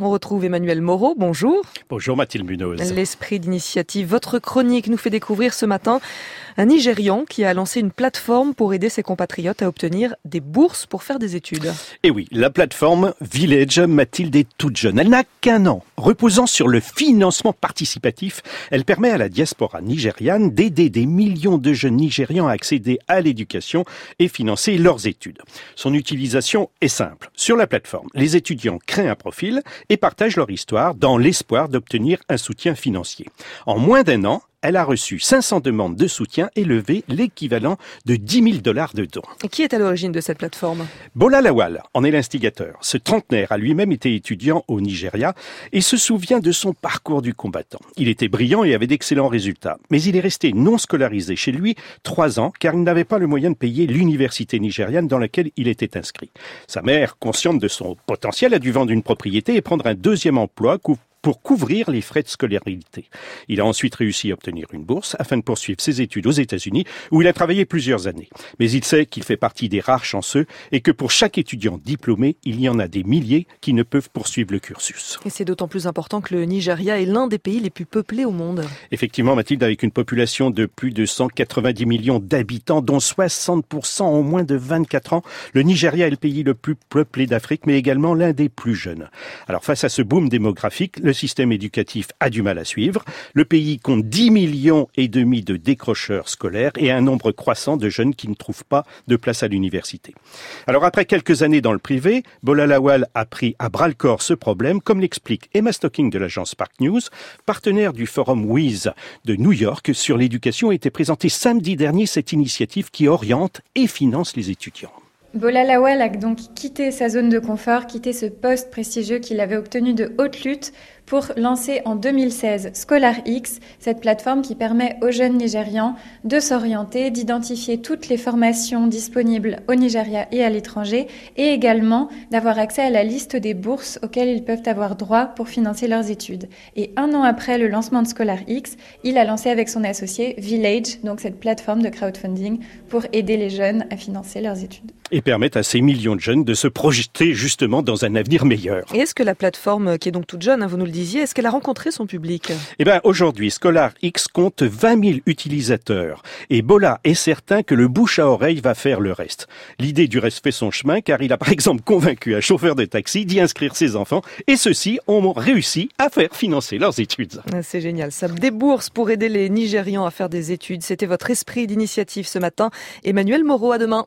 On retrouve Emmanuel Moreau, bonjour. Bonjour Mathilde Munoz. L'esprit d'initiative, votre chronique nous fait découvrir ce matin un Nigérian qui a lancé une plateforme pour aider ses compatriotes à obtenir des bourses pour faire des études. Et eh oui, la plateforme Village Mathilde est toute jeune. Elle n'a qu'un an. Reposant sur le financement participatif, elle permet à la diaspora nigériane d'aider des millions de jeunes Nigérians à accéder à l'éducation et financer leurs études. Son utilisation est simple. Sur la plateforme, les étudiants créent un profil et partagent leur histoire dans l'espoir d'obtenir un soutien financier. En moins d'un an, elle a reçu 500 demandes de soutien et levé l'équivalent de 10 000 dollars de dons. Et qui est à l'origine de cette plateforme? Bola Lawal en est l'instigateur. Ce trentenaire a lui-même été étudiant au Nigeria et se souvient de son parcours du combattant. Il était brillant et avait d'excellents résultats. Mais il est resté non scolarisé chez lui trois ans car il n'avait pas le moyen de payer l'université nigériane dans laquelle il était inscrit. Sa mère, consciente de son potentiel, a dû vendre une propriété et prendre un deuxième emploi pour couvrir les frais de scolarité. Il a ensuite réussi à obtenir une bourse afin de poursuivre ses études aux États-Unis où il a travaillé plusieurs années. Mais il sait qu'il fait partie des rares chanceux et que pour chaque étudiant diplômé, il y en a des milliers qui ne peuvent poursuivre le cursus. Et c'est d'autant plus important que le Nigeria est l'un des pays les plus peuplés au monde. Effectivement, Mathilde, avec une population de plus de 190 millions d'habitants, dont 60% ont moins de 24 ans, le Nigeria est le pays le plus peuplé d'Afrique, mais également l'un des plus jeunes. Alors face à ce boom démographique, le système éducatif a du mal à suivre. Le pays compte 10 millions et demi de décrocheurs scolaires et un nombre croissant de jeunes qui ne trouvent pas de place à l'université. Alors après quelques années dans le privé, Bolalawal a pris à bras le corps ce problème, comme l'explique Emma Stocking de l'agence Spark News, partenaire du forum WIZ de New York sur l'éducation, a été présentée samedi dernier cette initiative qui oriente et finance les étudiants. Bola Lawal a donc quitté sa zone de confort, quitté ce poste prestigieux qu'il avait obtenu de haute lutte pour lancer en 2016 Scholar X, cette plateforme qui permet aux jeunes Nigérians de s'orienter, d'identifier toutes les formations disponibles au Nigeria et à l'étranger, et également d'avoir accès à la liste des bourses auxquelles ils peuvent avoir droit pour financer leurs études. Et un an après le lancement de Scholar X, il a lancé avec son associé Village, donc cette plateforme de crowdfunding pour aider les jeunes à financer leurs études et permettent à ces millions de jeunes de se projeter justement dans un avenir meilleur. Et est-ce que la plateforme, qui est donc toute jeune, hein, vous nous le disiez, est-ce qu'elle a rencontré son public? Eh bien, aujourd'hui, Scholar X compte 20 000 utilisateurs. Et Bola est certain que le bouche à oreille va faire le reste. L'idée du reste fait son chemin, car il a par exemple convaincu un chauffeur de taxi d'y inscrire ses enfants, et ceux-ci ont réussi à faire financer leurs études. Ah, c'est génial. Ça des bourses pour aider les Nigérians à faire des études. C'était votre esprit d'initiative ce matin. Emmanuel Moreau, à demain.